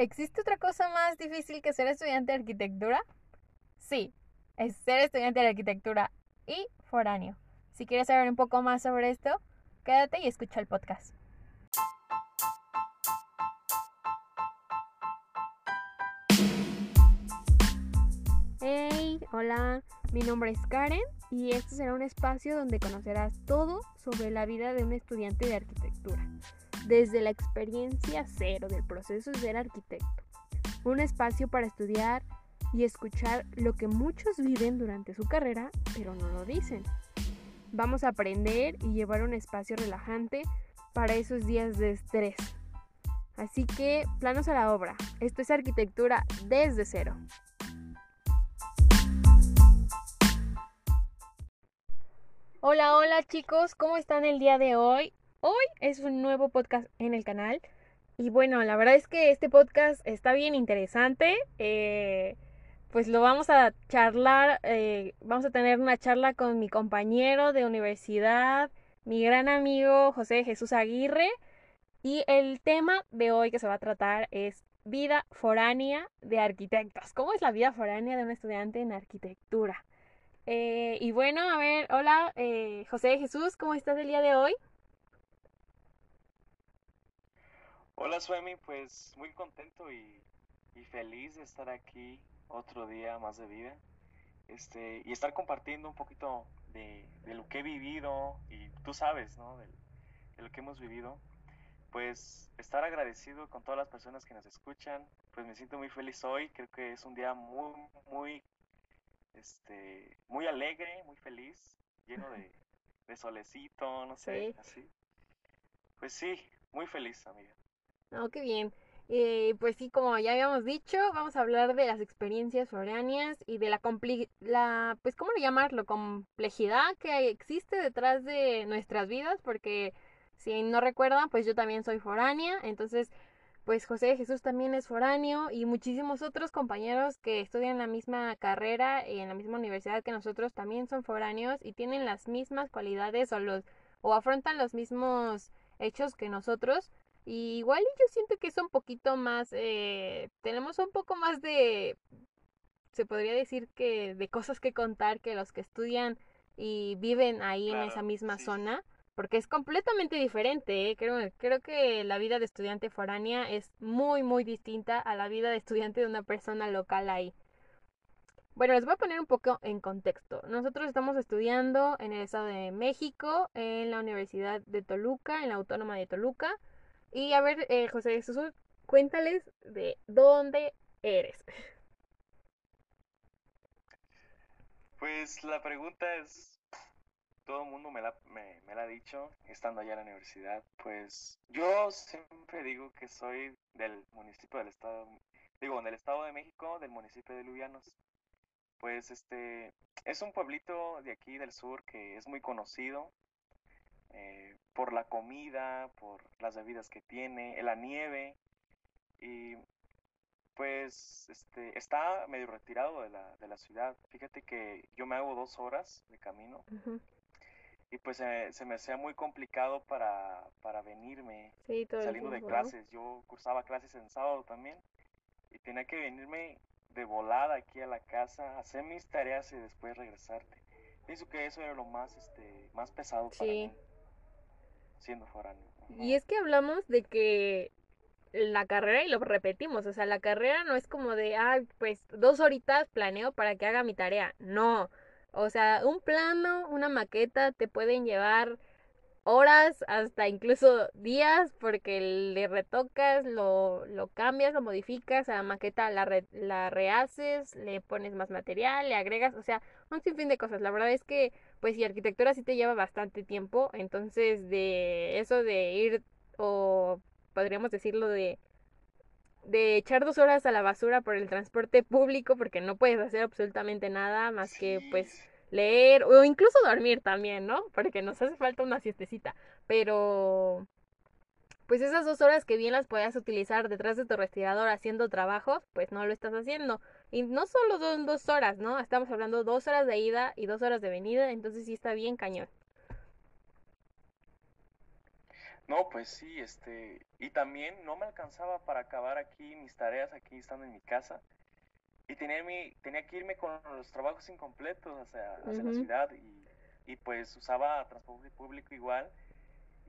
¿Existe otra cosa más difícil que ser estudiante de arquitectura? Sí, es ser estudiante de arquitectura y foráneo. Si quieres saber un poco más sobre esto, quédate y escucha el podcast. Hey, hola, mi nombre es Karen y este será un espacio donde conocerás todo sobre la vida de un estudiante de arquitectura desde la experiencia cero del proceso de ser arquitecto. Un espacio para estudiar y escuchar lo que muchos viven durante su carrera, pero no lo dicen. Vamos a aprender y llevar un espacio relajante para esos días de estrés. Así que, planos a la obra. Esto es arquitectura desde cero. Hola, hola chicos, ¿cómo están el día de hoy? Hoy es un nuevo podcast en el canal. Y bueno, la verdad es que este podcast está bien interesante. Eh, pues lo vamos a charlar, eh, vamos a tener una charla con mi compañero de universidad, mi gran amigo José Jesús Aguirre. Y el tema de hoy que se va a tratar es vida foránea de arquitectos. ¿Cómo es la vida foránea de un estudiante en arquitectura? Eh, y bueno, a ver, hola José Jesús, ¿cómo estás el día de hoy? Hola Suemi, pues muy contento y, feliz de estar aquí otro día más de vida este, y estar compartiendo un poquito de, lo que he vivido y tú sabes, ¿no? De, lo que hemos vivido. Pues estar agradecido con todas las personas que nos escuchan, pues me siento muy feliz hoy, creo que es un día muy, muy, este, muy alegre, muy feliz, lleno de, de solecito, no sé, así. Pues sí, muy feliz, amiga. No, qué bien. Eh, pues sí, como ya habíamos dicho, vamos a hablar de las experiencias foráneas y de la, la pues, ¿cómo le llamarlo? Complejidad que existe detrás de nuestras vidas, porque si no recuerdan, pues yo también soy foránea, entonces, pues José Jesús también es foráneo y muchísimos otros compañeros que estudian la misma carrera y en la misma universidad que nosotros también son foráneos y tienen las mismas cualidades o los o afrontan los mismos hechos que nosotros y igual yo siento que es un poquito más, eh, tenemos un poco más de, se podría decir que de cosas que contar que los que estudian y viven ahí en esa misma zona, porque es completamente diferente. ¿eh? Creo, creo que la vida de estudiante foránea es muy, muy distinta a la vida de estudiante de una persona local ahí. Bueno, les voy a poner un poco en contexto. Nosotros estamos estudiando en el Estado de México, en la Universidad de Toluca, en la Autónoma de Toluca. Y a ver, eh, José Jesús, cuéntales de dónde eres. Pues la pregunta es, todo el mundo me la, me, la ha dicho, estando allá en la universidad, pues yo siempre digo que soy del municipio del estado, digo, del estado de México, del municipio de Lubianos. Pues este, es un pueblito de aquí del sur que es muy conocido, eh, por la comida, por las bebidas que tiene, la nieve y pues este, está medio retirado de la, de la ciudad. Fíjate que yo me hago dos horas de camino y pues se me hacía muy complicado para, para venirme saliendo de clases. Yo cursaba clases en sábado también y tenía que venirme de volada aquí a la casa, hacer mis tareas y después regresarte. Pienso que eso era lo más, este, más pesado para mí siendo foráneo. Y es que hablamos de que la carrera, y lo repetimos, o sea, la carrera no es como de, ah, pues dos horitas planeo para que haga mi tarea. No. O sea, un plano, una maqueta te pueden llevar horas, hasta incluso días, porque le retocas, lo, lo cambias, lo modificas, a la maqueta la, la rehaces, le pones más material, le agregas, o sea, un sinfín de cosas. La verdad es que, pues, si arquitectura sí te lleva bastante tiempo, entonces de eso de ir, o podríamos decirlo de de echar dos horas a la basura por el transporte público porque no puedes hacer absolutamente nada más que pues leer o incluso dormir también, ¿no? Porque nos hace falta una siestecita. Pero, pues esas dos horas que bien las puedas utilizar detrás de tu respirador haciendo trabajos, pues no lo estás haciendo. Y no solo son dos horas, ¿no? Estamos hablando dos horas de ida y dos horas de venida, entonces sí está bien cañón. No, pues sí, este, y también no me alcanzaba para acabar aquí mis tareas aquí estando en mi casa y tenía mi, tenía que irme con los trabajos incompletos hacia, hacia la ciudad y, y, pues usaba transporte público igual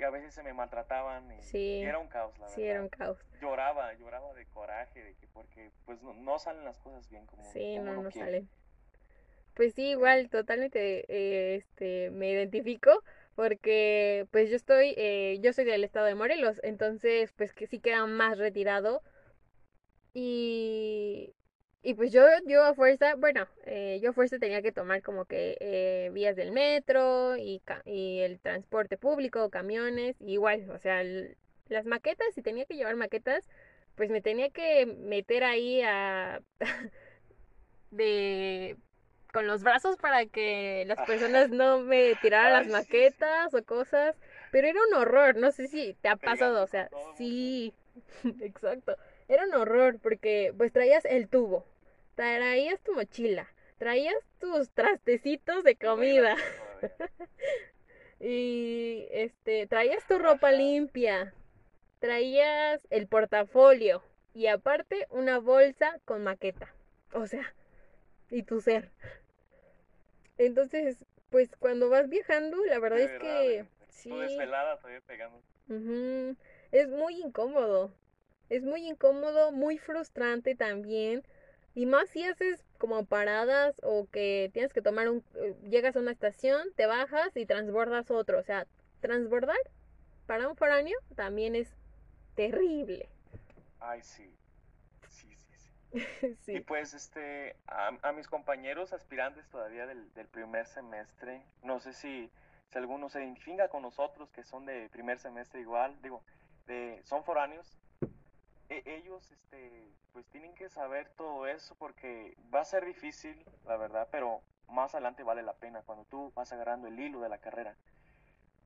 y a veces se me maltrataban y, era un caos, la verdad. Sí, era un caos. Lloraba, lloraba de coraje de que porque pues no, no salen las cosas bien como Sí, como no, no quiere. salen. Pues sí, igual, totalmente, eh, este, me identifico porque pues yo estoy, eh, yo soy del estado de Morelos, entonces pues que sí queda más retirado y, y pues yo, yo a fuerza, bueno, eh, yo a fuerza tenía que tomar como que eh, vías del metro y, y el transporte público, camiones, igual, o sea, el- las maquetas, si tenía que llevar maquetas, pues me tenía que meter ahí a de con los brazos para que las personas no me tiraran las Ay, sí, sí. maquetas o cosas, pero era un horror, no sé si te ha pasado, o sea, sí, exacto, era un horror porque pues traías el tubo, traías tu mochila, traías tus trastecitos de comida y este traías tu ropa limpia, traías el portafolio y aparte una bolsa con maqueta, o sea, y tu ser. Entonces, pues cuando vas viajando, la verdad es verdad, que sí, desvelada todavía pegando. es muy incómodo. Es muy incómodo, muy frustrante también. Y más si haces como paradas o que tienes que tomar un... eh, Llegas a una estación, te bajas y transbordas otro. O sea, transbordar para un foráneo también es terrible. Ay, sí. Sí, sí, sí. Y pues, este, a, a mis compañeros aspirantes todavía del, del primer semestre, no sé si, si alguno se identifica con nosotros que son de primer semestre igual, digo, de, son foráneos, ellos, este, pues tienen que saber todo eso porque va a ser difícil, la verdad, pero más adelante vale la pena cuando tú vas agarrando el hilo de la carrera.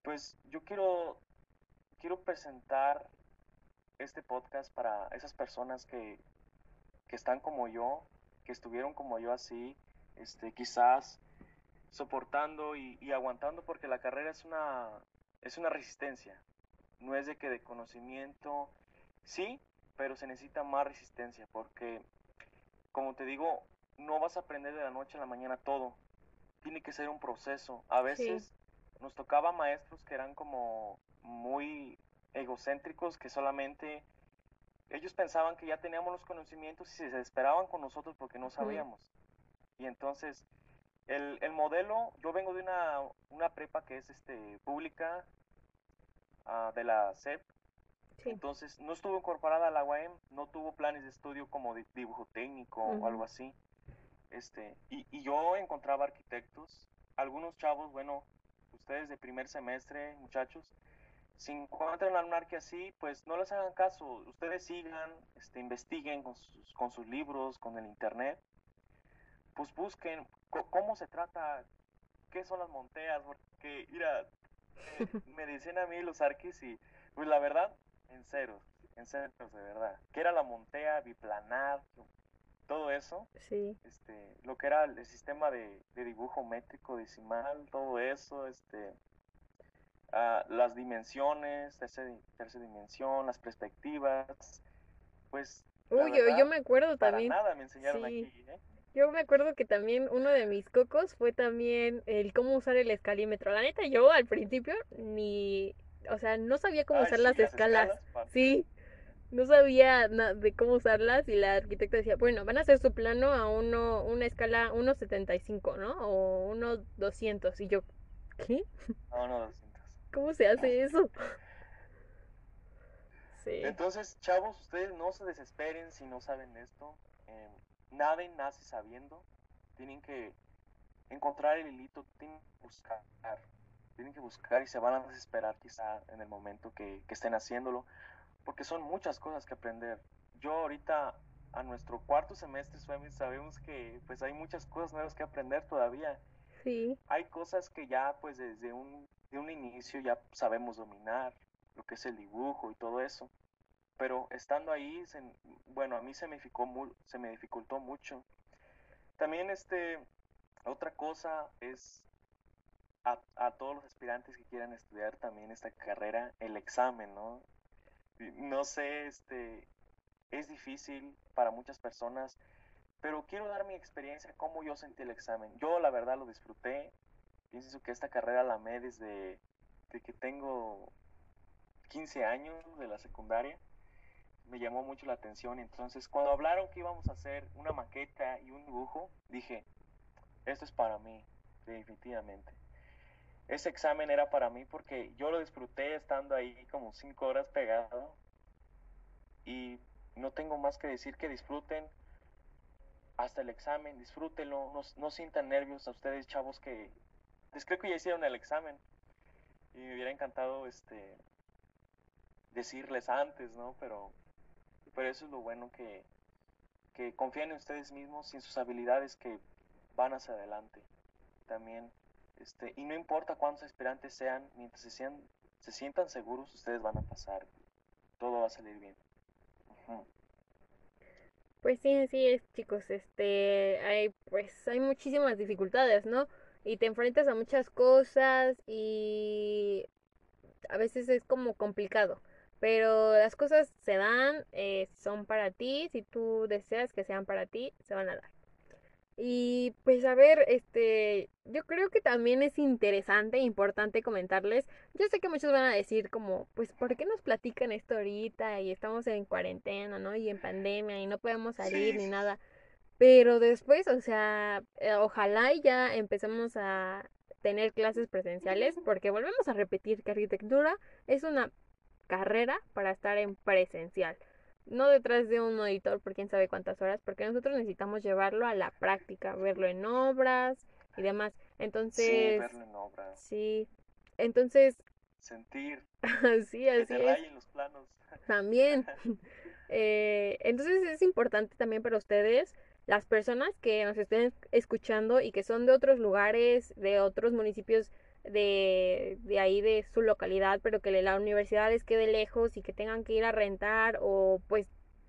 Pues yo quiero, quiero presentar este podcast para esas personas que, que están como yo, que estuvieron como yo así, este, quizás soportando y, y aguantando porque la carrera es una, es una resistencia. No es de que de conocimiento, sí, pero se necesita más resistencia porque, como te digo, no vas a aprender de la noche a la mañana todo. Tiene que ser un proceso. A veces nos tocaba maestros que eran como muy egocéntricos, que solamente ellos pensaban que ya teníamos los conocimientos y se desesperaban con nosotros porque no sabíamos. Y entonces, el, el modelo, yo vengo de una, una prepa que es este, pública, ah, de la SEP, Sí. entonces no estuvo incorporada a la UAM, no tuvo planes de estudio como de dibujo técnico o Ujú. algo así. Este, y, y yo encontraba arquitectos, algunos chavos, bueno, ustedes de primer semestre, muchachos, si encuentran a un arque así, pues no les hagan caso, ustedes sigan, este, investiguen con sus, con sus libros, con el internet, pues busquen cómo se trata, qué son las monteas, porque, mira, eh, me dicen a mí los arquis y, pues la verdad, en ceros, en ceros de verdad, que era la montea, biplanar, todo eso, Sí. este, lo que era el sistema de, de dibujo métrico decimal, todo eso, este, ah, las dimensiones, tercera, tercera dimensión, las perspectivas, pues Uy, yo, me acuerdo para también. nada me enseñaron Sí. aquí, ¿eh? Yo me acuerdo que también uno de mis cocos fue también el cómo usar el escalímetro. La neta, yo al principio ni, o sea, no sabía cómo Ay, usar sí, las las escalas. Sí, no sabía de cómo usarlas y la arquitecta decía, bueno, van a hacer su plano a uno, una escala 1.75, ¿no? O 1.200. Y yo, ¿qué? No, no, 200. ¿Cómo se hace eso? Sí, Entonces, chavos, ustedes no se desesperen si no saben esto. Eh, nadie nace sabiendo. Tienen que encontrar el hilito, tienen que buscar. Tienen que buscar y se van a desesperar quizá en el momento que, que estén haciéndolo. Porque son muchas cosas que aprender. Yo ahorita a nuestro cuarto semestre sabemos que pues hay muchas cosas nuevas que aprender todavía. sí, Hay cosas que ya pues desde un, de un inicio ya sabemos dominar, lo que es el dibujo y todo eso. Pero estando ahí, se- bueno, a mí me, se me dificultó mucho. También este, otra cosa es a, todos los aspirantes que quieran estudiar también esta carrera, el examen, ¿no? No sé, este, es difícil para muchas personas, pero quiero dar mi experiencia, cómo yo sentí el examen. Yo la verdad lo disfruté, pienso que esta carrera la amé desde, desde que tengo 15 años de la secundaria me llamó mucho la atención. Entonces, cuando hablaron que íbamos a hacer una maqueta y un dibujo, dije, esto es para mí, definitivamente. Ese examen era para mí porque yo lo disfruté estando ahí como cinco horas pegado y no tengo más que decir que disfruten hasta el examen, disfrútenlo, no, no sientan nervios a ustedes chavos que les creo que ya hicieron el examen y me hubiera encantado este decirles antes, ¿no? Pero pero eso es lo bueno que, que confíen en ustedes mismos y en sus habilidades que van hacia adelante también. Este, y no importa cuántos aspirantes sean, mientras se, sean, se sientan seguros, ustedes van a pasar. Todo va a salir bien. Pues sí, así es, chicos. Este, hay, pues, hay muchísimas dificultades, ¿no? Y te enfrentas a muchas cosas y a veces es como complicado. Pero las cosas se dan, eh, son para ti, si tú deseas que sean para ti, se van a dar. Y pues a ver, este, yo creo que también es interesante e importante comentarles. Yo sé que muchos van a decir como, pues, ¿por qué nos platican esto ahorita? Y estamos en cuarentena, ¿no? Y en pandemia y no podemos salir ni nada. Pero después, o sea, eh, ojalá ya empecemos a tener clases presenciales, porque volvemos a repetir que arquitectura es una carrera para estar en presencial. No detrás de un monitor por quién sabe cuántas horas, porque nosotros necesitamos llevarlo a la práctica, verlo en obras y demás. Entonces. Sí, verlo en obras. Sí. Entonces. Sentir. sí, así es. los planos. También. eh, entonces es importante también para ustedes las personas que nos estén escuchando y que son de otros lugares, de otros municipios de, de ahí de su localidad, pero que la universidad les quede lejos y que tengan que ir a rentar o pues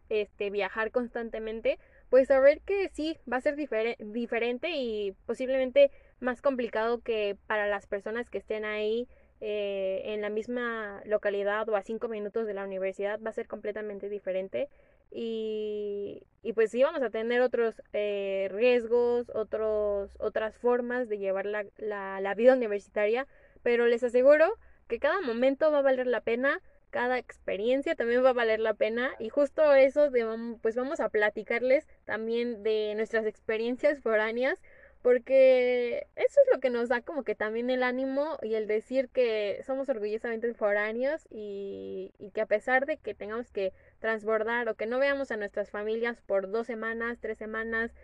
este viajar constantemente, pues saber que sí, va a ser diferente y posiblemente más complicado que para las personas que estén ahí eh, en la misma localidad o a cinco minutos de la universidad, va a ser completamente diferente. Y, y pues sí vamos a tener otros eh, riesgos, otros, otras formas de llevar la, la, vida universitaria, pero les aseguro que cada momento va a valer la pena, cada experiencia también va a valer la pena y justo eso de, pues vamos a platicarles también de nuestras experiencias foráneas porque eso es lo que nos da como que también el ánimo y el decir que somos orgullosamente foráneos y, y que a pesar de que tengamos que transbordar o que no veamos a nuestras familias por dos semanas, tres semanas,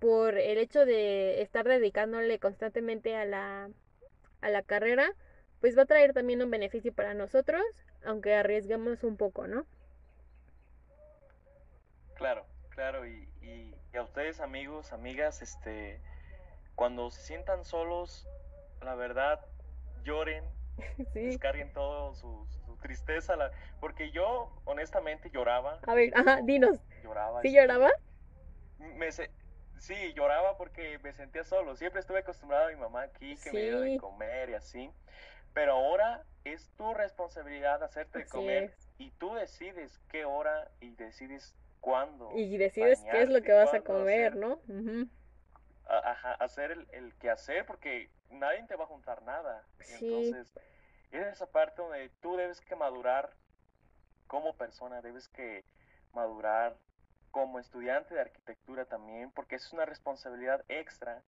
por el hecho de estar dedicándole constantemente a la, a la carrera, pues va a traer también un beneficio para nosotros, aunque arriesguemos un poco, ¿no? Claro, claro, y, y, a ustedes amigos, amigas, este, cuando se sientan solos, la verdad, lloren, descarguen todos sus tristeza, la, porque yo honestamente lloraba. A ver, ajá, dinos. Lloraba. ¿Sí lloraba? Me sí, lloraba porque me sentía solo. Siempre estuve acostumbrado a mi mamá aquí que me dio de comer y así. Pero ahora es tu responsabilidad hacerte de comer y tú decides qué hora y decides cuándo. Y decides qué es lo que vas a comer, ¿no? Ajá, hacer el, el que hacer porque nadie te va a juntar nada. Sí. Entonces es esa parte donde tú debes que madurar como persona, debes que madurar como estudiante de arquitectura también, porque es una responsabilidad extra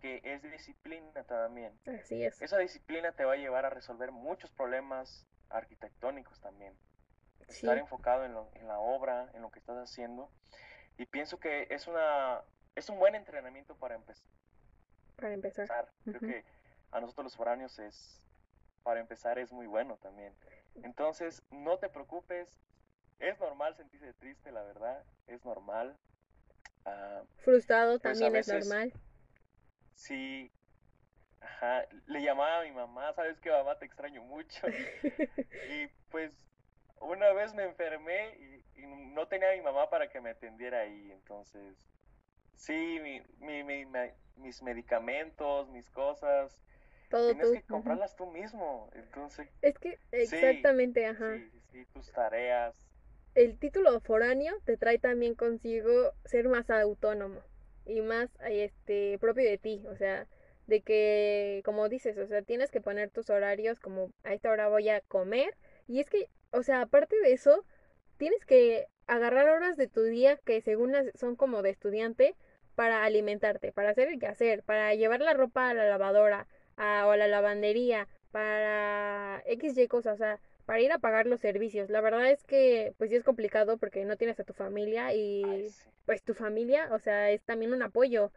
que es disciplina también. Así es. Esa disciplina te va a llevar a resolver muchos problemas arquitectónicos también. Estar enfocado en, en, la obra, en lo que estás haciendo. Y pienso que es una es un buen entrenamiento para empezar. Para empezar. Creo que a nosotros los foráneos es para empezar es muy bueno también. Entonces, no te preocupes, es normal sentirse triste, la verdad, es normal. Ah, Frustrado pues, también es normal. Sí, ajá, le llamaba a mi mamá, sabes que mamá te extraño mucho. y pues una vez me enfermé y, no tenía a mi mamá para que me atendiera ahí, entonces sí, mi, mi, mis medicamentos, mis cosas, Todo tienes tú. que comprarlas tú mismo. Entonces, Es que exactamente, ajá. sí, sí, tus tareas. El título foráneo te trae también consigo ser más autónomo y más este propio de ti, o sea, de que como dices, o sea, tienes que poner tus horarios como a esta hora voy a comer y es que, o sea, aparte de eso, tienes que agarrar horas de tu día que según las- son como de estudiante para alimentarte, para hacer el quehacer, para llevar la ropa a la lavadora a- o a la lavandería, para X, Y cosas, o sea, para ir a pagar los servicios. La verdad es que pues sí es complicado porque no tienes a tu familia Ay, y sí. pues tu familia, o sea, es también un apoyo.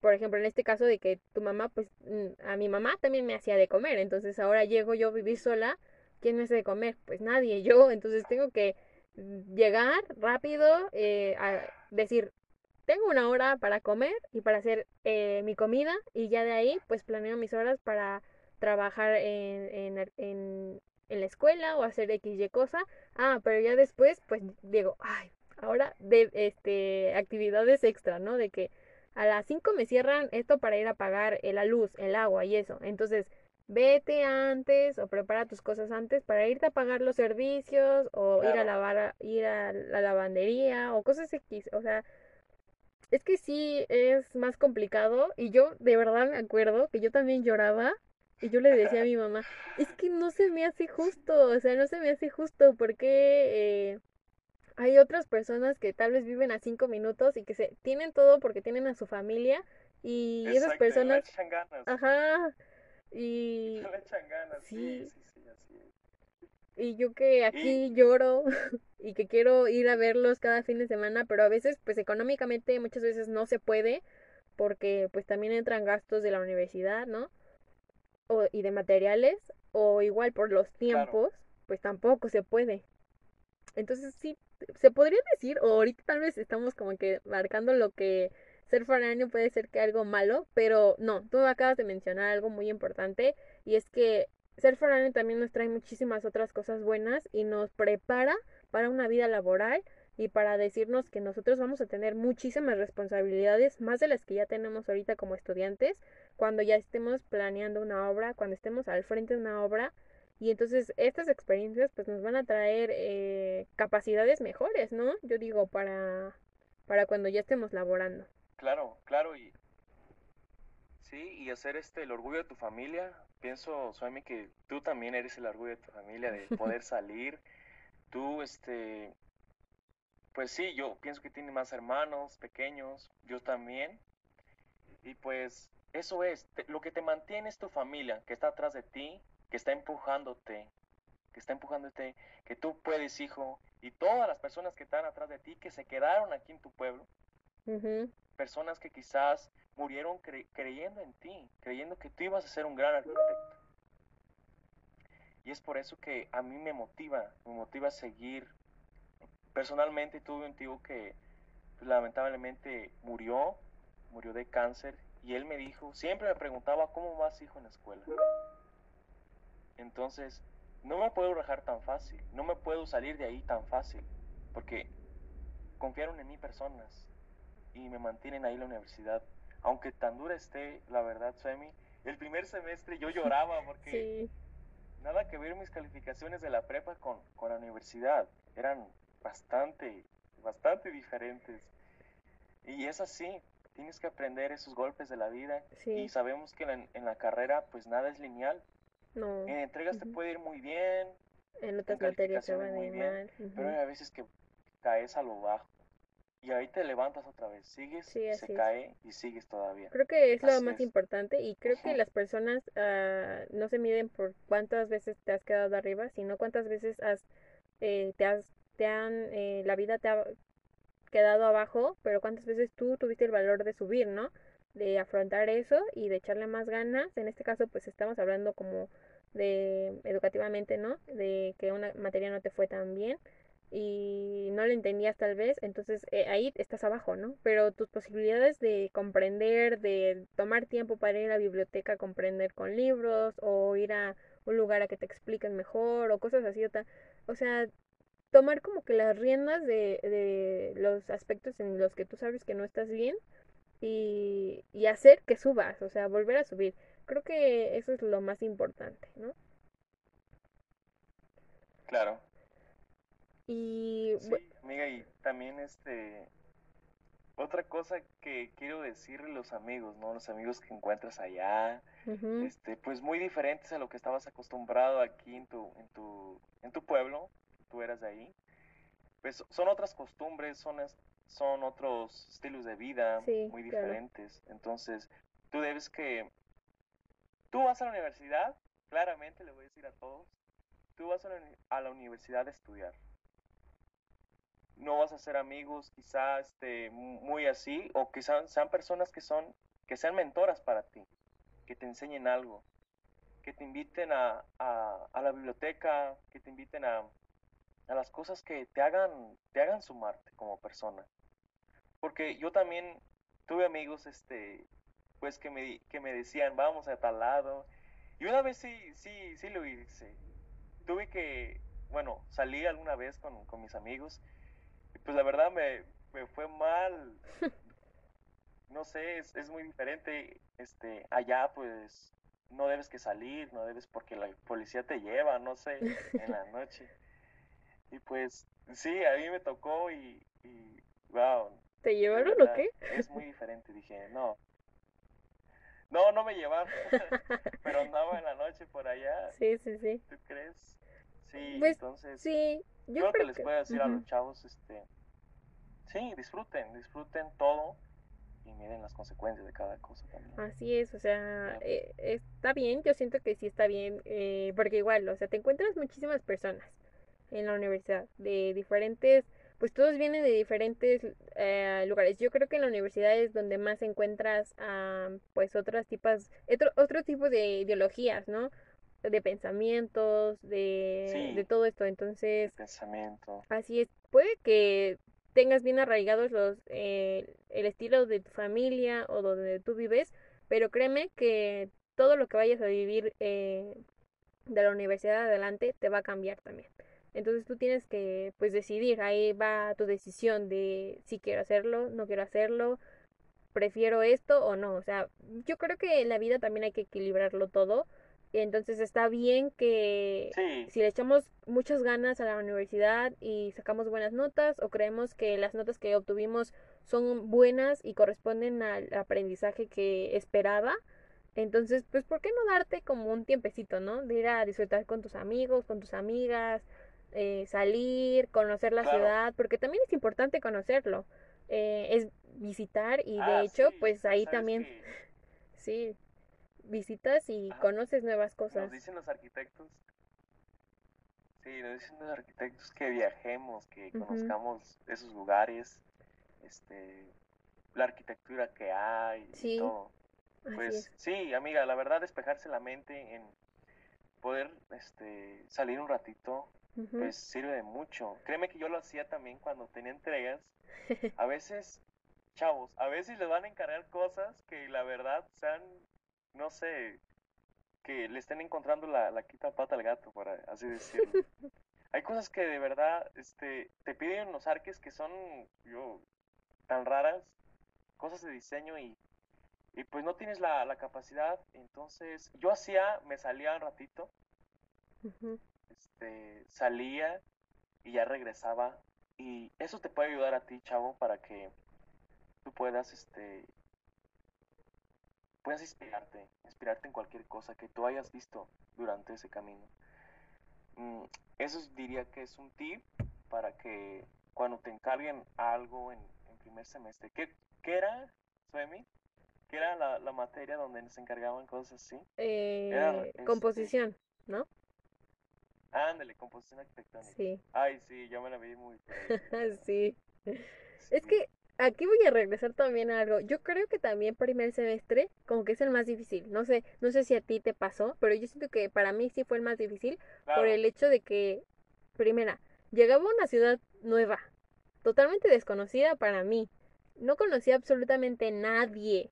Por ejemplo, en este caso de que tu mamá, pues mm, a mi mamá también me hacía de comer, entonces ahora llego yo a vivir sola, ¿quién me hace de comer? Pues nadie, yo, entonces tengo que llegar rápido, eh, a decir, tengo una hora para comer y para hacer eh, mi comida y ya de ahí pues planeo mis horas para trabajar en, en, en, en la escuela o hacer X, Y cosa. Ah, pero ya después pues digo, ay, ahora de este actividades extra, ¿no? De que a las 5 me cierran esto para ir a pagar la luz, el agua y eso. Entonces, vete antes o prepara tus cosas antes para irte a pagar los servicios o ir a lavar, ir a la lavandería o cosas X. O sea, es que sí es más complicado y yo de verdad me acuerdo que yo también lloraba y yo le decía a mi mamá, es que no se me hace justo, o sea, no se me hace justo porque eh, hay otras personas que tal vez viven a cinco minutos y que se tienen todo porque tienen a su familia y esas y le personas, echan ganas. ajá, y, Le echan ganas, sí, Sí. sí, sí, así es. Y yo que aquí lloro y que quiero ir a verlos cada fin de semana, pero a veces pues económicamente muchas veces no se puede porque pues también entran gastos de la universidad, ¿no? O, y de materiales, o igual por los tiempos, pues tampoco se puede. Entonces sí, se podría decir, o ahorita tal vez estamos como que marcando lo que ser foráneo puede ser que algo malo, pero no, tú acabas de mencionar algo muy importante y es que ser foráneo también nos trae muchísimas otras cosas buenas y nos prepara para una vida laboral y para decirnos que nosotros vamos a tener muchísimas responsabilidades, más de las que ya tenemos ahorita como estudiantes, cuando ya estemos planeando una obra, cuando estemos al frente de una obra. Y entonces estas experiencias pues nos van a traer eh, capacidades mejores, ¿no? Yo digo, para, para cuando ya estemos laborando. Claro, claro, y sí, y hacer este el orgullo de tu familia. Pienso, Suemi, que tú también eres el orgullo de tu familia, de poder salir. Tú, este, pues sí, yo pienso que tienes más hermanos pequeños, yo también. Y pues eso es, te- lo que te mantiene es tu familia, que está atrás de ti, que está empujándote, que está empujándote, que tú puedes, hijo, y todas las personas que están atrás de ti, que se quedaron aquí en tu pueblo personas que quizás murieron cre- creyendo en ti, creyendo que tú ibas a ser un gran arquitecto. Y es por eso que a mí me motiva, me motiva a seguir. Personalmente tuve un tío que lamentablemente murió, murió de cáncer, y él me dijo, siempre me preguntaba, ¿cómo vas hijo en la escuela? Entonces, no me puedo rajar tan fácil, no me puedo salir de ahí tan fácil, porque confiaron en mí personas y me mantienen ahí en la universidad. Aunque tan dura esté, la verdad, Suemi, el primer semestre yo lloraba porque Sí, nada que ver mis calificaciones de la prepa con, con la universidad. Eran bastante, bastante diferentes. Y es así, tienes que aprender esos golpes de la vida. sí, Y sabemos que en la, en la carrera pues nada es lineal. no. En entregas te puede ir muy bien, En otras materias se calificaciones van a muy ir bien, mal. pero hay veces que caes a lo bajo. Y ahí te levantas otra vez, sigues, Sí, se es. cae y sigues todavía. Creo que es lo más es. importante y creo que las personas ah, no se miden por cuántas veces te has quedado arriba, sino cuántas veces has, eh, te has, te han, eh, la vida te ha quedado abajo, pero cuántas veces tú tuviste el valor de subir, ¿no? De afrontar eso y de echarle más ganas. En este caso, pues estamos hablando como de educativamente, ¿no? De que una materia no te fue tan bien y no lo entendías tal vez, entonces eh, ahí estás abajo, ¿no? Pero tus posibilidades de comprender, de tomar tiempo para ir a la biblioteca a comprender con libros o ir a un lugar a que te expliquen mejor o cosas así, o, sea, tomar como que las riendas de, de los aspectos en los que tú sabes que no estás bien y, y hacer que subas, o sea, volver a subir. Creo que eso es lo más importante, ¿no? Claro. Y Sí, amiga, y también este otra cosa que quiero decirle a los amigos, ¿no? Los amigos que encuentras allá, este, pues muy diferentes a lo que estabas acostumbrado aquí en tu, en tu, en tu pueblo, tú eras de ahí. Pues son otras costumbres, son, es- son otros estilos de vida Sí, muy claro. diferentes. Entonces, tú debes que, tú vas a la universidad, claramente le voy a decir a todos, tú vas a la, a la universidad a estudiar. No vas a ser amigos quizá este, mu- muy así, o quizá sean personas que son, que sean mentoras para ti que te enseñen algo, que te inviten a, a- a la biblioteca, que te inviten a, a las cosas que te hagan, te hagan sumarte como persona. Porque yo también tuve amigos, este, pues que me, que me decían, vamos a tal lado. Y una vez sí, sí, sí lo hice. Tuve que, bueno, salí alguna vez con, con mis amigos pues la verdad me, me fue mal no sé, es, es muy diferente. Este, allá pues no debes que salir, no debes porque la policía te lleva, no sé, en la noche. Y pues sí, a mí me tocó y, y wow, ¿Te llevaron o qué? es muy diferente. Dije, no, no, no me llevaron, pero andaba en la noche por allá, Sí, sí, sí. ¿tú crees? Sí, Pues entonces, sí, yo lo que creo les puedo decir a los chavos, este, sí, disfruten, disfruten todo y miren las consecuencias de cada cosa también. Así es, o sea, eh, está bien, yo siento que sí está bien, eh, porque igual, o sea, te encuentras muchísimas personas en la universidad, de diferentes, pues todos vienen de diferentes eh, lugares. Yo creo que en la universidad es donde más encuentras, ah, pues, otras tipos, otro, otro tipo de ideologías, ¿no? De pensamientos, de, Sí. de todo esto. Entonces, pensamiento. Así es, puede que tengas bien arraigados los eh, el estilo de tu familia o donde tú vives, pero créeme que todo lo que vayas a vivir eh, de la universidad adelante te va a cambiar también. Entonces tú tienes que pues decidir, ahí va tu decisión de si quiero hacerlo, no quiero hacerlo, prefiero esto o no. O sea, yo creo que en la vida también hay que equilibrarlo todo. Entonces está bien que Sí, si le echamos muchas ganas a la universidad y sacamos buenas notas o creemos que las notas que obtuvimos son buenas y corresponden al aprendizaje que esperaba, entonces, pues, ¿por qué no darte como un tiempecito, ¿no? De ir a disfrutar con tus amigos, con tus amigas, eh, salir, conocer la Claro. ciudad, porque también es importante conocerlo. Eh, es visitar y de ah, hecho, sí, pues ahí también, que sí, visitas y Ajá. conoces nuevas nos cosas. dicen los arquitectos, sí, nos dicen los arquitectos que viajemos, que conozcamos esos lugares, este, la arquitectura que hay y Sí, todo. Así Pues es. sí, amiga, la verdad despejarse la mente en poder este, salir un ratito, pues sirve de mucho. Créeme que yo lo hacía también cuando tenía entregas. A veces, chavos, a veces les van a encargar cosas que la verdad sean, no sé, que le estén encontrando la, la quinta pata al gato, por así decirlo. Hay cosas que de verdad este, te piden los arques que son yo, tan raras, cosas de diseño y, y pues no tienes la, la capacidad. Entonces yo hacía, me salía un ratito, este, salía y ya regresaba. Y eso te puede ayudar a ti, chavo, para que tú puedas, este, puedas inspirarte, inspirarte en cualquier cosa que tú hayas visto durante ese camino. Mm, eso es- diría que es un tip para que cuando te encarguen algo en, en primer semestre, ¿qué, qué era, Suemi? ¿Qué era la, la materia donde nos encargaban cosas así? Era, Eh, este, composición, ¿no? ándale, composición arquitectónica. Sí, Ay, sí, yo me la vi muy ahí. sí. Es Sí. que aquí voy a regresar también a algo. Yo creo que también primer semestre como que es el más difícil. No sé, no sé si a ti te pasó, pero yo siento que para mí sí fue el más difícil por el hecho de que, primera, llegaba a una ciudad nueva, totalmente desconocida para mí. No conocía absolutamente nadie.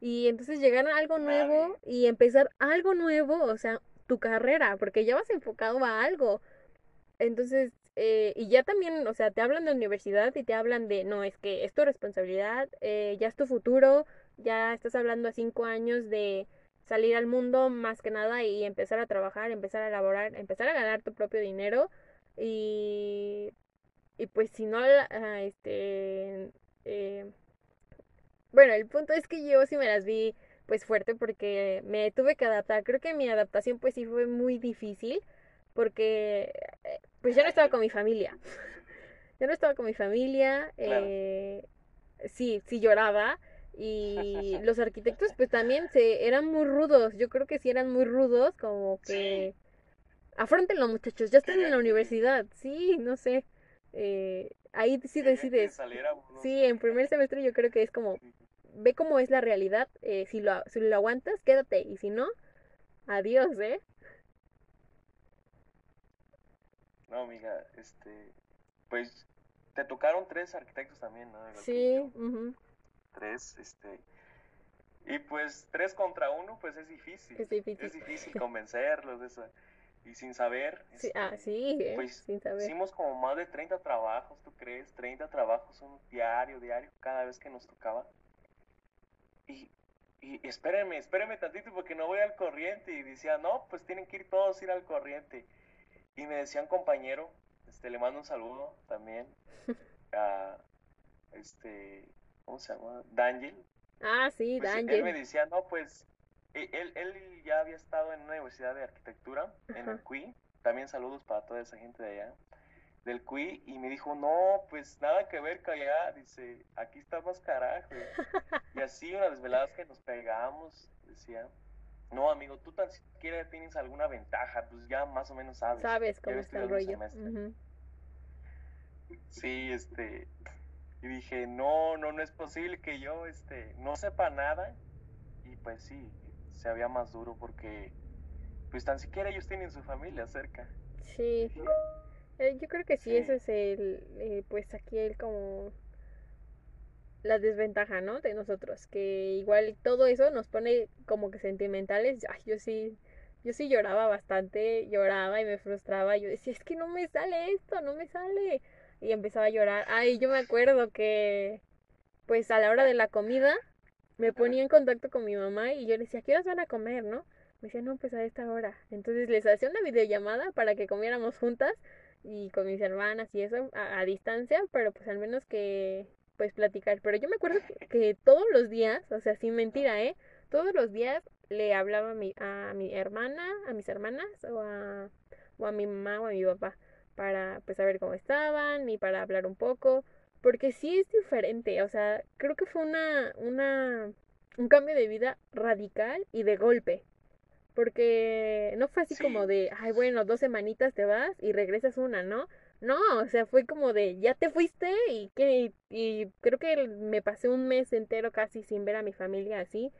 Y entonces llegar a algo nuevo y empezar algo nuevo, o sea, tu carrera, porque ya vas enfocado a algo. Entonces, eh, y ya también, o sea, te hablan de universidad y te hablan de, no, es que es tu responsabilidad, eh, ya es tu futuro, ya estás hablando a cinco años de salir al mundo más que nada y empezar a trabajar, empezar a elaborar, empezar a ganar tu propio dinero y, y pues si no, ah, este, eh, bueno, el punto es que yo sí me las vi pues fuerte porque me tuve que adaptar. Creo que mi adaptación pues sí fue muy difícil porque eh, pues ya no estaba con mi familia. ya no estaba con mi familia. Eh, sí, sí lloraba. Y los arquitectos pues también se eran muy rudos. Yo creo que sí eran muy rudos, como que... Afrontenlo muchachos, ya están en la universidad. Sí, no sé. Eh, ahí sí decides. Sí, en primer semestre yo creo que es como ve cómo es la realidad. Eh, si, lo, si lo aguantas, quédate. Y si no, adiós, ¿eh? No, amiga, este. Pues te tocaron tres arquitectos también, ¿no? Sí, tres, este. Y pues tres contra uno, pues es difícil. Es difícil. Es difícil convencerlos de eso. Y sin saber. Sí, ah, este, sí, ¿eh? pues sin saber. hicimos como más de 30 trabajos, ¿tú crees? 30 trabajos, un diario, diario, cada vez que nos tocaba y, y espérenme, espérenme tantito porque no voy al corriente. Y decía, no, pues tienen que ir todos ir al corriente. Y me decía un compañero, este, le mando un saludo también a, este, ¿cómo se llama? Daniel. Ah, sí, pues, Daniel. Él me decía, no, pues, e, él, él ya había estado en una universidad de arquitectura, en el CUI. También saludos para toda esa gente de allá del CUI y me dijo, no, pues nada que ver, callá, dice, aquí está más carajo. y así unas desveladas que nos pegamos, decía, no, amigo, tú tan siquiera tienes alguna ventaja, pues ya más o menos sabes. Sabes cómo está el rollo. Sí, este, y dije, no, no, no es posible que yo, este, no sepa nada. Y pues sí, se había más duro porque, pues tan siquiera ellos tienen su familia cerca. Sí. Eh, yo creo que sí, ese es el, eh, pues aquí el como la desventaja, ¿no? De nosotros, que igual todo eso nos pone como que sentimentales. Ay, yo sí, yo sí lloraba bastante, lloraba y me frustraba. Yo decía, es que no me sale esto, no me sale. Y empezaba a llorar. Ay, yo me acuerdo que, pues a la hora de la comida, me ponía en contacto con mi mamá y yo le decía, ¿qué horas van a comer, no? Me decía, no, pues a esta hora. Entonces les hacía una videollamada para que comiéramos juntas y con mis hermanas y eso a, distancia, pero pues al menos que pues platicar. Pero yo me acuerdo que, todos los días, o sea, sin mentira, ¿eh? Todos los días le hablaba a mi, a mi hermana, a mis hermanas o a, o a mi mamá o a mi papá para pues saber cómo estaban y para hablar un poco, porque sí es diferente, o sea, creo que fue una, una, un cambio de vida radical y de golpe, porque no fue así como de, ay, bueno, dos semanitas te vas y regresas una, ¿no? No, o sea, fue como de, ya te fuiste y que, y creo que me pasé un mes entero casi sin ver a mi familia así.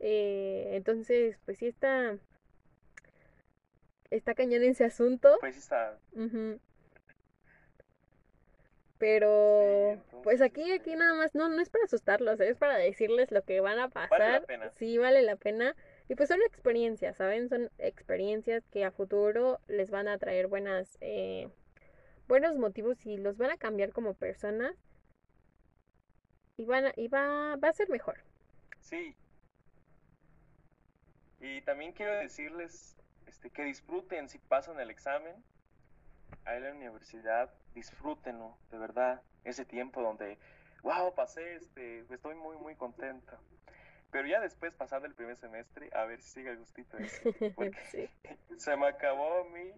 Eh, entonces, pues sí está, está cañón ese asunto. Pues sí está. Pero, pues aquí, aquí nada más, no, no es para asustarlos, es para decirles lo que van a pasar. Vale la pena. Sí, vale la pena. Y pues son experiencias, ¿saben? Son experiencias que a futuro les van a traer buenas, eh, buenos motivos y los van a cambiar como personas. Y, van a, y va, va a ser mejor. Sí. Y también quiero decirles este, que disfruten si pasan el examen ahí en la universidad, disfrútenlo, de verdad, ese tiempo donde, wow, pasé, este, estoy muy, muy contento. Pero ya después, pasando el primer semestre, a ver si sigue el gustito eso. Porque se me acabó a mí.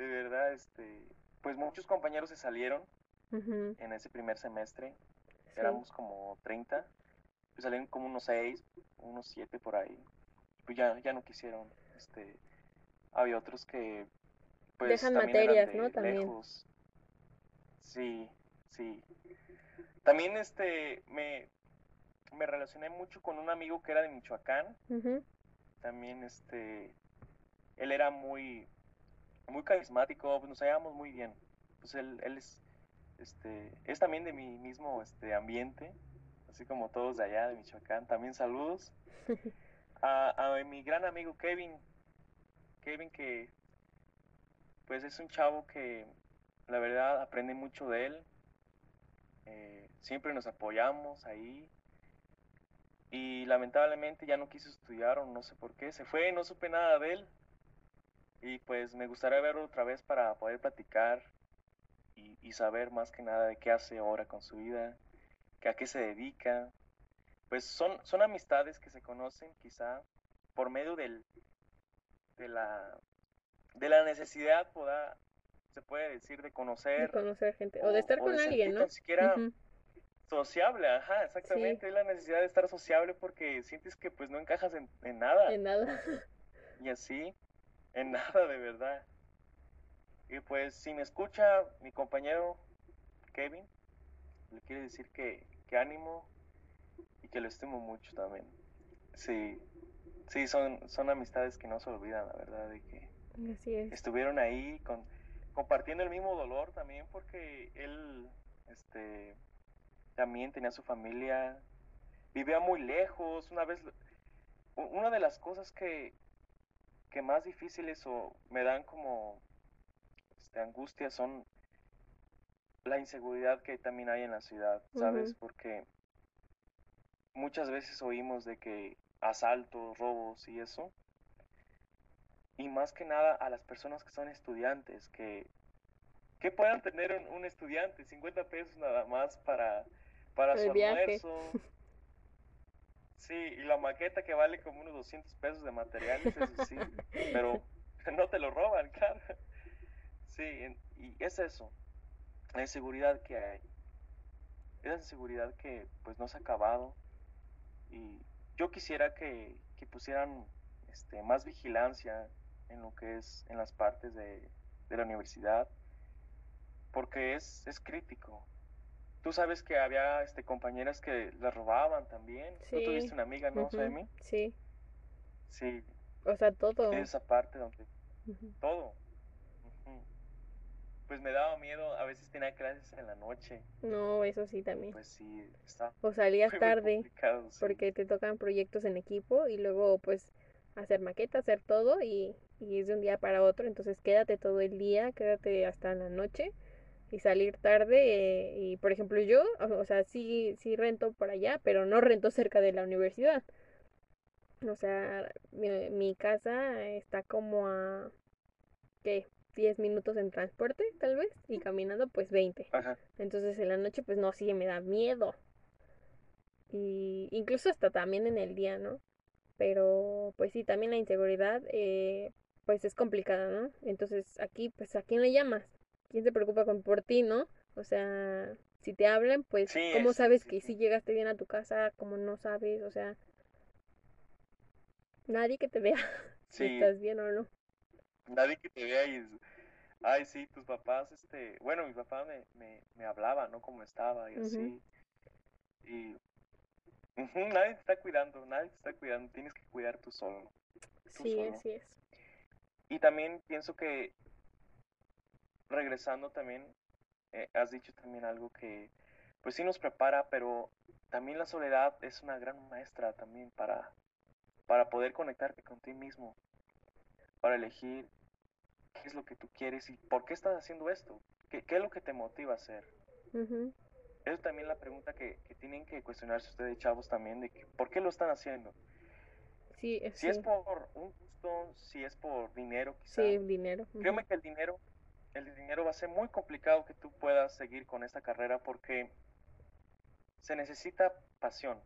De verdad, este. Pues muchos compañeros se salieron en ese primer semestre. Éramos como 30. Pues salieron como unos 6, unos 7 por ahí. Pues ya, ya no quisieron. Este. Había otros que. Pues, Dejan materias, ¿no? También. Lejos. Sí, sí. También este me me relacioné mucho con un amigo que era de Michoacán. También, este, él era muy, muy carismático, pues, nos hallábamos muy bien. Pues él, él es, este, es también de mi mismo, este, ambiente, así como todos de allá de Michoacán. También saludos a, a mi gran amigo Kevin, Kevin que, pues es un chavo que, la verdad, aprende mucho de él. Eh, siempre nos apoyamos ahí y lamentablemente ya no quiso estudiar o no sé por qué, se fue, no supe nada de él y pues me gustaría verlo otra vez para poder platicar y, y saber más que nada de qué hace ahora con su vida, que a qué se dedica. Pues son, son amistades que se conocen quizá por medio del, de, la, de la necesidad, poda, se puede decir, de conocer. De conocer gente, o, de estar con alguien, ¿no? Ni siquiera sociable, ajá, exactamente, es la necesidad de estar sociable porque sientes que pues no encajas en, en nada. En nada. Y así, en nada de verdad. Y pues si me escucha mi compañero Kevin, le quiere decir que, que ánimo y que lo estimo mucho también. Sí, sí, son, son amistades que no se olvidan, la verdad, de que Así es. estuvieron ahí con, compartiendo el mismo dolor también porque él, este, también tenía su familia, vivía muy lejos, una vez, una de las cosas que, que más difíciles o me dan como este, angustia son la inseguridad que también hay en la ciudad, ¿sabes? Porque muchas veces oímos de que asaltos, robos y eso. Y más que nada a las personas que son estudiantes, que, que puedan tener un, un estudiante, 50 pesos nada más para, para su almuerzo. Sí, y la maqueta que vale como unos 200 pesos de materiales, pero no te lo roban, claro. Sí, y es eso, la inseguridad que hay. Esa inseguridad que pues no se ha acabado. Y yo quisiera que, que pusieran este, más vigilancia en lo que es en las partes de, de la universidad, porque es, es crítico. Tú sabes que había este, compañeras que las robaban también. Sí. Tú tuviste una amiga, ¿no, Ujú, Semi? Sí, Sí, o sea, todo. esa parte donde Ujú. todo. Ujú. Pues me daba miedo, a veces tenía clases en la noche. No, eso sí también. Pues sí, está O salías muy, tarde sí. porque te tocan proyectos en equipo y luego pues hacer maqueta, hacer todo y, y es de un día para otro, entonces quédate todo el día, quédate hasta la noche y salir tarde eh, y por ejemplo yo, o sea, sí, sí rento por allá, pero no rento cerca de la universidad. O sea, mi, mi casa está como a, ¿qué? 10 minutos en transporte, tal vez, y caminando pues 20. Ajá. Entonces en la noche pues no, sí me da miedo. Y incluso hasta también en el día, ¿no? Pero pues sí, también la inseguridad eh, pues es complicada, ¿no? Entonces aquí pues ¿a quién le llamas? ¿Quién se preocupa con, por ti, ¿no? O sea, si te hablan pues Sí, ¿cómo es- sabes sí, que sí. si llegaste bien a tu casa? ¿Cómo no sabes? O sea, nadie que te vea si estás bien o no. nadie que te vea y es, ay, sí, tus papás, este, bueno, mi papá me, me, me hablaba, ¿no? Cómo estaba y así. Y nadie te está cuidando, nadie te está cuidando, tienes que cuidar tú solo. Tú Sí, solo. así es. Y también pienso que, regresando también, eh, has dicho también algo que, pues sí nos prepara, pero también la soledad es una gran maestra también para, para poder conectarte con ti mismo, para elegir qué es lo que tú quieres y por qué estás haciendo esto, qué, qué es lo que te motiva a hacer. Ujú. Eso también la pregunta que, que tienen que cuestionarse ustedes, chavos, también, de que, por qué lo están haciendo. Sí, eh, Si es por un gusto, si es por dinero, quizá. sí, dinero. Créeme que el dinero, el dinero va a ser muy complicado que tú puedas seguir con esta carrera porque se necesita pasión.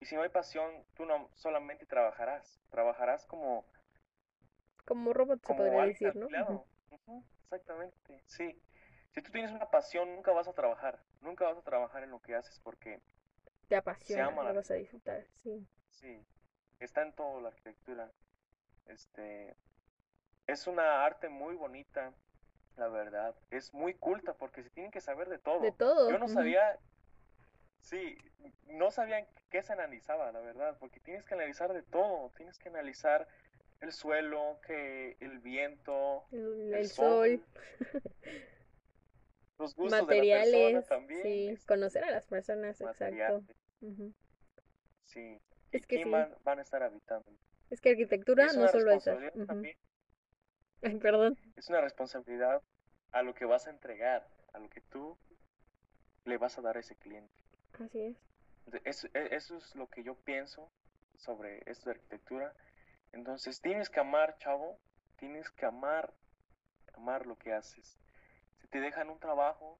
Y si no hay pasión, tú no solamente trabajarás, trabajarás como, Como robot se como podría alguien decir, ¿no? exactamente, sí. Si tú tienes una pasión, nunca vas a trabajar, nunca vas a trabajar en lo que haces porque, Te apasiona, lo vas a disfrutar, sí. sí, está en todo la arquitectura. Este, es una arte muy bonita, la verdad. Es muy culta porque se tienen que saber de todo. De todo. Yo no sabía, sí, no sabía qué se analizaba, la verdad, porque tienes que analizar de todo. Tienes que analizar el suelo, que el viento, El, el sol, sol, los gustos de la persona también. sí, conocer a las personas, exacto. materiales, ujú. sí. Es ¿Y que sí, van, van a estar habitando? es que arquitectura Es no solo es... ujú. Perdón. es una responsabilidad a lo que vas a entregar, a lo que tú le vas a dar a ese cliente. Así es. Eso, e, eso es lo que yo pienso sobre esto de arquitectura. Entonces, tienes que amar, chavo, tienes que amar, amar lo que haces. Si te dejan un trabajo,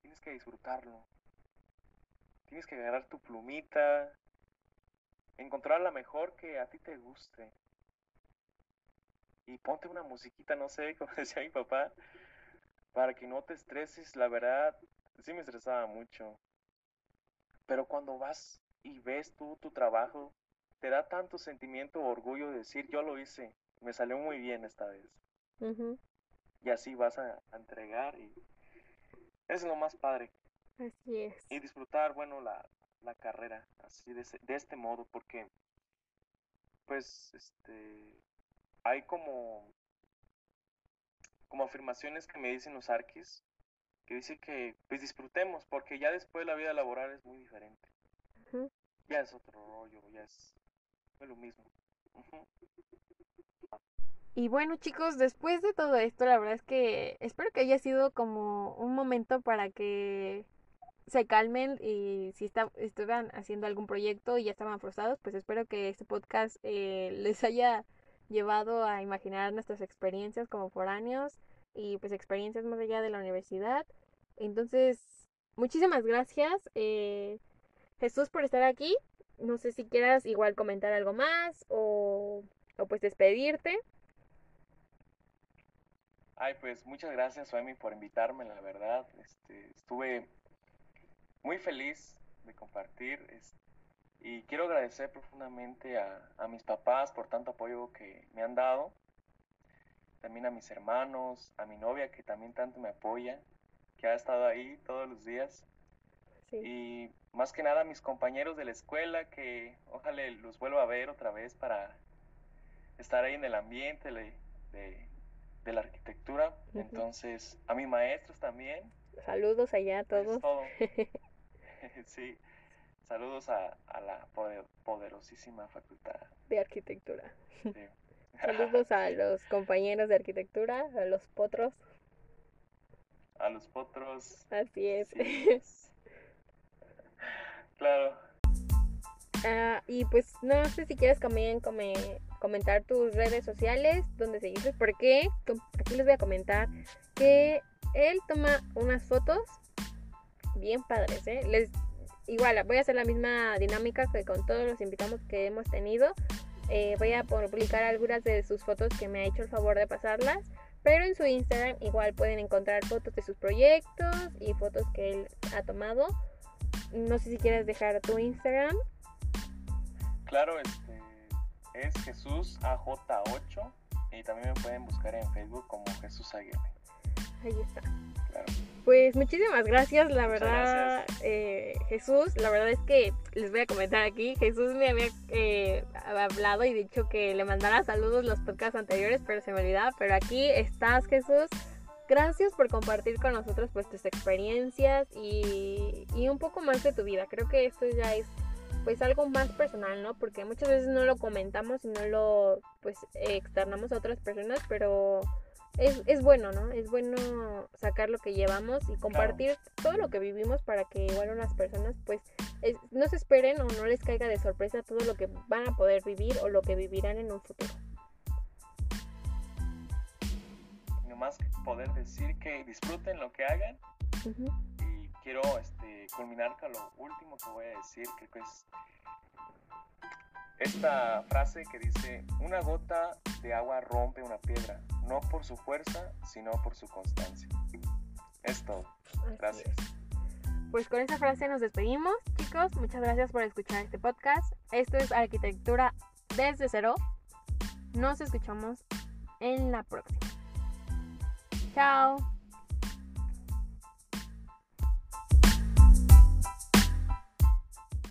tienes que disfrutarlo. Tienes que agarrar tu plumita, encontrar la mejor que a ti te guste. Y ponte una musiquita, no sé, como decía mi papá, para que no te estreses. La verdad, sí me estresaba mucho. Pero cuando vas y ves tú tu trabajo, te da tanto sentimiento, orgullo de decir, yo lo hice, me salió muy bien esta vez. Y así vas a, entregar y es lo más padre. Así es. Y disfrutar, bueno, la, la carrera, así de, de este modo, porque pues este hay como como afirmaciones que me dicen los arquis que dice que pues disfrutemos porque ya después la vida laboral es muy diferente. Ya es otro rollo ya es, lo mismo. Y bueno chicos después de todo esto la verdad es que espero que haya sido como un momento para que se calmen y si está, estuvieran haciendo algún proyecto y ya estaban frustrados, pues espero que este podcast eh, les haya llevado a imaginar nuestras experiencias como foráneos y pues experiencias más allá de la universidad. Entonces, muchísimas gracias eh, Jesús por estar aquí. No sé si quieras igual comentar algo más o, o pues despedirte. Ay, pues muchas gracias, Suemi, por invitarme, la verdad. Este, estuve muy feliz de compartir y quiero agradecer profundamente a, mis papás por tanto apoyo que me han dado, también a mis hermanos, a mi novia que también tanto me apoya, que ha estado ahí todos los días. Y más que nada a mis compañeros de la escuela que ojalá los vuelva a ver otra vez para estar ahí en el ambiente de, la arquitectura. Entonces, a mis maestros también. Saludos allá a todos. sí, saludos a, la poderosísima facultad de arquitectura. saludos a los compañeros de arquitectura, a los potros. A los potros. Así es. claro. Ah, y pues no sé si quieres también comentar tus redes sociales, donde seguiste, porque aquí les voy a comentar que él toma unas fotos bien padres, ¿eh? Les, igual, voy a hacer la misma dinámica que con todos los invitados que hemos tenido. Eh, voy a publicar algunas de sus fotos que me ha hecho el favor de pasarlas. Pero en su Instagram igual pueden encontrar fotos de sus proyectos y fotos que él ha tomado. No sé si quieres dejar tu Instagram. Claro, este es Jesús AJ8 y también me pueden buscar en Facebook como Jesús Aguirre. Ahí está. Pues muchísimas gracias, la verdad, eh, Jesús. La verdad es que les voy a comentar aquí. Jesús me había eh, hablado y dicho que le mandara saludos los podcasts anteriores, pero se me olvidaba. Pero aquí estás, Jesús. Gracias por compartir con nosotros pues tus experiencias y, y un poco más de tu vida. Creo que esto ya es pues algo más personal, ¿no? Porque muchas veces no lo comentamos y no lo pues externamos a otras personas, pero es, es bueno, ¿no? Es bueno sacar lo que llevamos y compartir todo lo que vivimos para que igual las personas pues no se esperen o no les caiga de sorpresa todo lo que van a poder vivir o lo que vivirán en un futuro. Nomás poder decir que disfruten lo que hagan y quiero este, culminar con lo último que voy a decir, que pues esta frase que dice, una gota de agua rompe una piedra, no por su fuerza, sino por su constancia. Es todo. Gracias. Pues con esa frase nos despedimos, chicos. Muchas gracias por escuchar este podcast. Esto es Arquitectura desde cero. Nos escuchamos en la próxima. Chao.